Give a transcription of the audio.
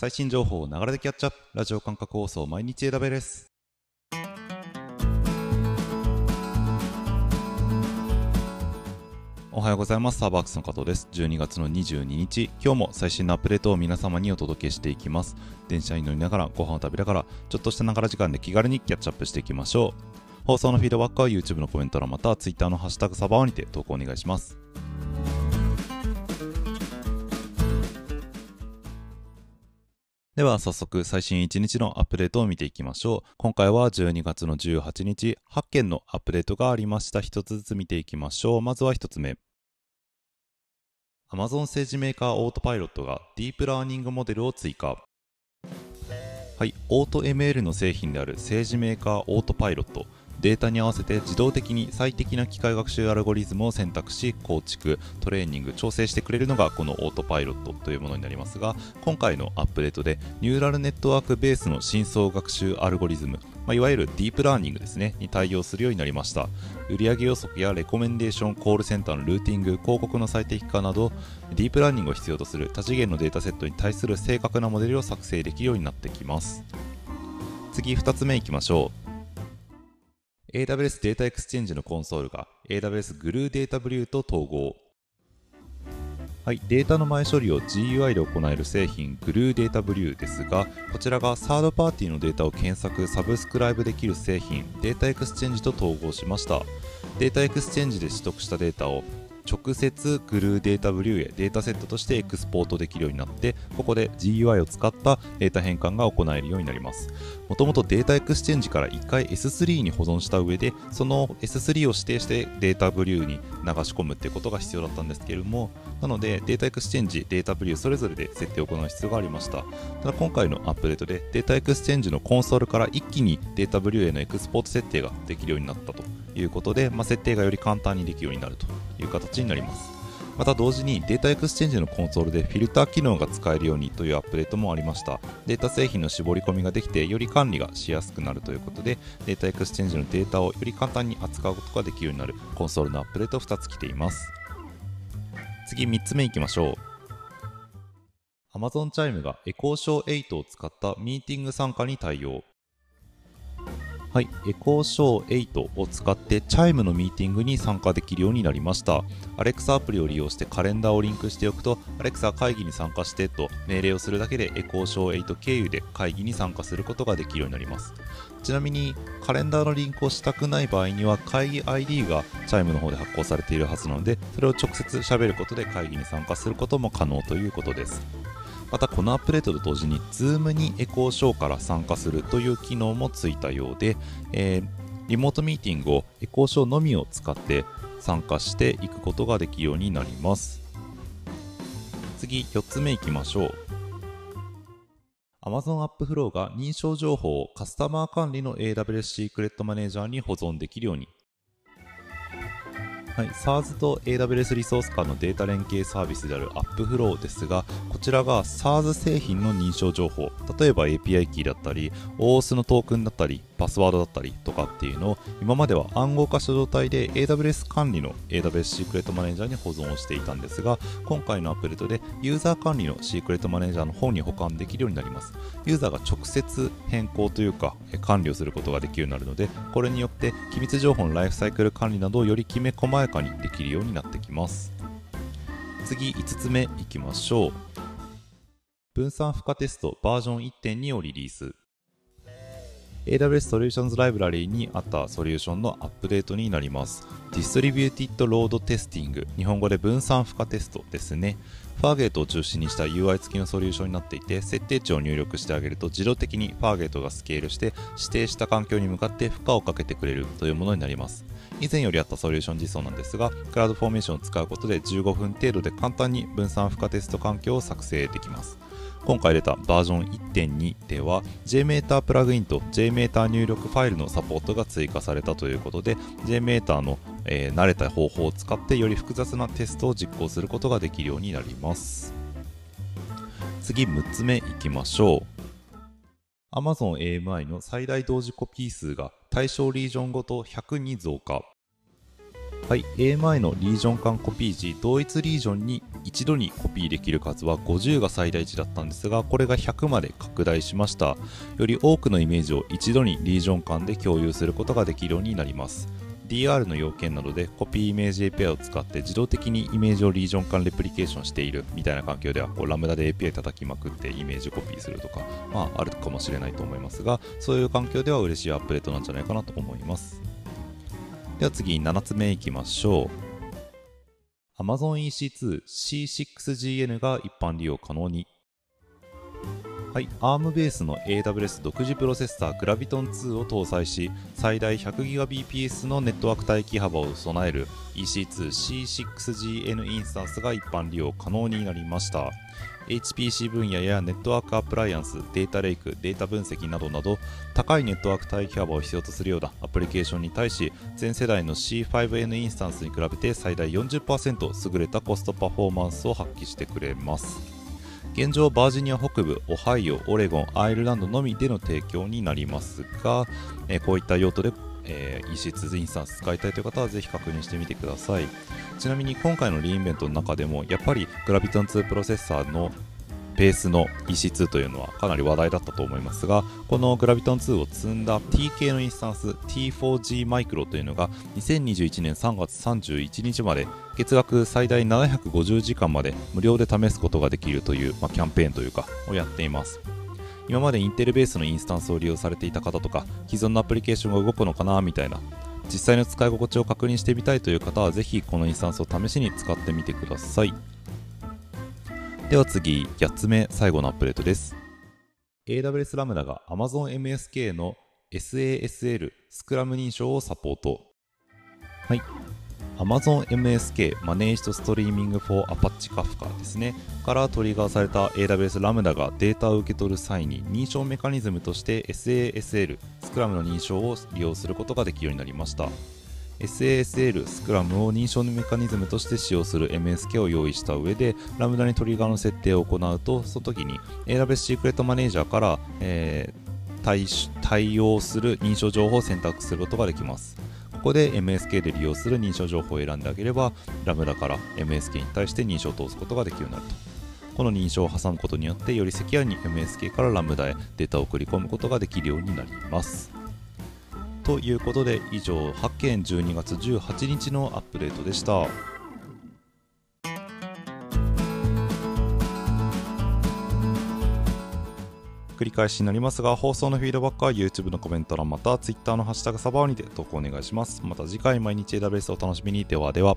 最新情報を流れでキャッチアップ。ラジオ感覚放送毎日枝部です。おはようございます。サーバークスの加藤です。12月の22日。今日も最新のアップデートを皆様にお届けしていきます。電車に乗りながらご飯を食べながらちょっとしたながら時間で気軽にキャッチアップしていきましょう。放送のフィードバックは YouTube のコメント欄または Twitter のハッシュタグサバーにて投稿お願いします。では早速最新1日のアップデートを見ていきましょう。今回は12月の18日、8件のアップデートがありました。1つずつ見ていきましょう。まずは1つ目。Amazon 政治メーカーオートパイロットがディープラーニングモデルを追加。はい、オート ML の製品である政治メーカーオートパイロット。データに合わせて自動的に最適な機械学習アルゴリズムを選択し構築トレーニング調整してくれるのがこのオートパイロットというものになりますが今回のアップデートでニューラルネットワークベースの深層学習アルゴリズム、ま、いわゆるディープラーニングですねに対応するようになりました。売上予測やレコメンデーションコールセンターのルーティング広告の最適化などディープラーニングを必要とする多次元のデータセットに対する正確なモデルを作成できるようになってきます。次2つ目いきましょう。AWS データエクスチェンジのコンソールが AWS グルーデータブリューと統合。はい、データの前処理を GUI で行える製品 Glue DataBrew ですがこちらがサードパーティーのデータを検索サブスクライブできる製品 Data Exchange と統合しました。 Data Exchange で取得したデータを直接 Glue DataBrew へデータセットとしてエクスポートできるようになってここで GUI を使ったデータ変換が行えるようになります。もともと Data Exchange から1回 S3 に保存した上でその S3 を指定して DataBrew に流し込むってことが必要だったんですけれどもなので Data Exchange DataBrew それぞれで設定を行う必要がありました。ただ今回のアップデートで Data Exchange のコンソールから一気に DataBrew へのエクスポート設定ができるようになったということで、まあ、設定がより簡単にできるようになると。いう形になります。また同時に Data Exchange のコンソールでフィルター機能が使えるようにというアップデートもありました。データ製品の絞り込みができてより管理がしやすくなるということで Data Exchange のデータをより簡単に扱うことができるようになるコンソールのアップデート2つ来ています。次3つ目いきましょう。Amazon チャイムがエコーショー8を使ったミーティング参加に対応。はい、 Echo Show 8を使って Chime のミーティングに参加できるようになりました。Alexa アプリを利用してカレンダーをリンクしておくと、Alexa 会議に参加してと命令をするだけで Echo Show 8経由で会議に参加することができるようになります。ちなみにカレンダーのリンクをしたくない場合には会議 ID が Chime の方で発行されているはずなので、それを直接喋ることで会議に参加することも可能ということです。またこのアップデートと同時に Zoom にエコーショーから参加するという機能もついたようで、えー、リモートミーティングをエコーショーのみを使って参加していくことができるようになります。次4つ目いきましょう。Amazon AppFlow が認証情報をカスタマー管理の AWS シークレットマネージャーに保存できるようにはい、SARS と AWS リソース間のデータ連携サービスである AppFlow ですが、こちらが SARS 製品の認証情報、例えば API キーだったり、OAS のトークンだったり、パスワードだったりとかっていうのを今までは暗号化した状態で AWS 管理の AWS シークレットマネージャーに保存をしていたんですが今回のアップデートでユーザー管理のシークレットマネージャーの方に保管できるようになります。ユーザーが直接変更というか管理をすることができるようになるのでこれによって機密情報のライフサイクル管理などをよりきめ細やかにできるようになってきます。次5つ目いきましょう。分散負荷テストバージョン1.2をリリース。AWS Solutions Library にあったソリューションのアップデートになります。Distributed Load Testing 日本語で分散負荷テストですね。ファーゲートを中心にした UI 付きのソリューションになっていて、設定値を入力してあげると自動的にファーゲートがスケールして指定した環境に向かって負荷をかけてくれるというものになります。以前よりあったソリューション実装なんですが、クラウドフォーメーションを使うことで15分程度で簡単に分散負荷テスト環境を作成できます。今回出たバージョン1.2では JMeter プラグインと JMeter 入力ファイルのサポートが追加されたということで JMeter の、えー、慣れた方法を使ってより複雑なテストを実行することができるようになります。次6つ目いきましょう。Amazon AMI の最大同時コピー数が対象リージョンごと100に増加。はい、AMI のリージョン間コピー時、同一リージョンに一度にコピーできる数は50が最大値だったんですが、これが100まで拡大しました。より多くのイメージを一度にリージョン間で共有することができるようになります。DR の要件などでコピーイメージ API を使って自動的にイメージをリージョン間レプリケーションしているみたいな環境ではこうラムダで API 叩きまくってイメージコピーするとか、まあ、あるかもしれないと思いますがそういう環境では嬉しいアップデートなんじゃないかなと思いますでは次7つ目いきましょう。Amazon EC2 C6GN が一般利用可能に。はい、ARM ベースの AWS 独自プロセッサー Graviton2 を搭載し最大 100Gbps のネットワーク帯域幅を備える EC2C6GN インスタンスが一般利用可能になりました。HPC 分野やネットワークアプライアンス、データレイク、データ分析などなど高いネットワーク帯域幅を必要とするようなアプリケーションに対し全世代の C5N インスタンスに比べて最大40%優れたコストパフォーマンスを発揮してくれます。現状バージニア北部、オハイオ、オレゴン、アイルランドのみでの提供になりますが、え、こういった用途で、えー、EC2 インスタンス使いたいという方はぜひ確認してみてください。ちなみに今回のリインベントの中でもやっぱりグラビトン2プロセッサーのベースの EC2 というのはかなり話題だったと思いますがこのグラビトン2を積んだ TK のインスタンス T4G マイクロというのが2021年3月31日まで月額最大750時間まで無料で試すことができるという、まあ、キャンペーンというかをやっています。今までインテルベースのインスタンスを利用されていた方とか既存のアプリケーションが動くのかなみたいな実際の使い心地を確認してみたいという方はぜひこのインスタンスを試しに使ってみてください。では次、8つ目、最後のアップデートです。AWS ラムダが Amazon MSK の SASL スクラム認証をサポート。はい。Amazon MSK Managed Streaming for Apache Kafka ですね。からトリガーされた AWS ラムダがデータを受け取る際に認証メカニズムとして SASL スクラムの認証を利用することができるようになりました。SASL スクラムを認証のメカニズムとして使用する MSK を用意した上でラムダにトリガーの設定を行うとその時に AWS シークレットマネージャーから、えー、対対応する認証情報を選択することができます。ここで MSK で利用する認証情報を選んであげればラムダから MSK に対して認証を通すことができるようになると。この認証を挟むことによってよりセキュアに MSK からラムダへデータを送り込むことができるようになります。ということで以上8件12月18日のアップデートでした。繰り返しになりますが放送のフィードバックは YouTube のコメント欄また Twitter のハッシュタグサバオにて投稿お願いします。また次回毎日 AWS をお楽しみに。ではでは。